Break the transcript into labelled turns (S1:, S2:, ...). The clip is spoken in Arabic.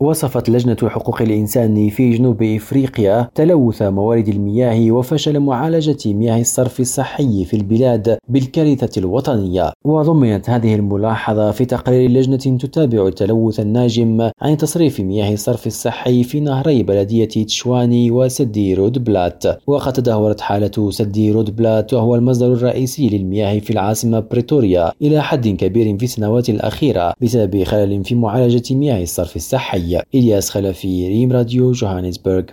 S1: وصفت لجنة حقوق الإنسان في جنوب إفريقيا تلوث موارد المياه وفشل معالجة مياه الصرف الصحي في البلاد بالكارثة الوطنية. وضمنت هذه الملاحظة في تقرير لجنة تتابع التلوث الناجم عن تصريف مياه الصرف الصحي في نهري بلدية تشواني وسدي رود بلات وقد تدهورت حالة سدي رود بلات وهو المصدر الرئيسي للمياه في العاصمة بريتوريا إلى حد كبير في السنوات الأخيرة بسبب خلل في معالجة مياه الصرف الصحي. إلياس خلفي ريم راديو جوهانسبرغ.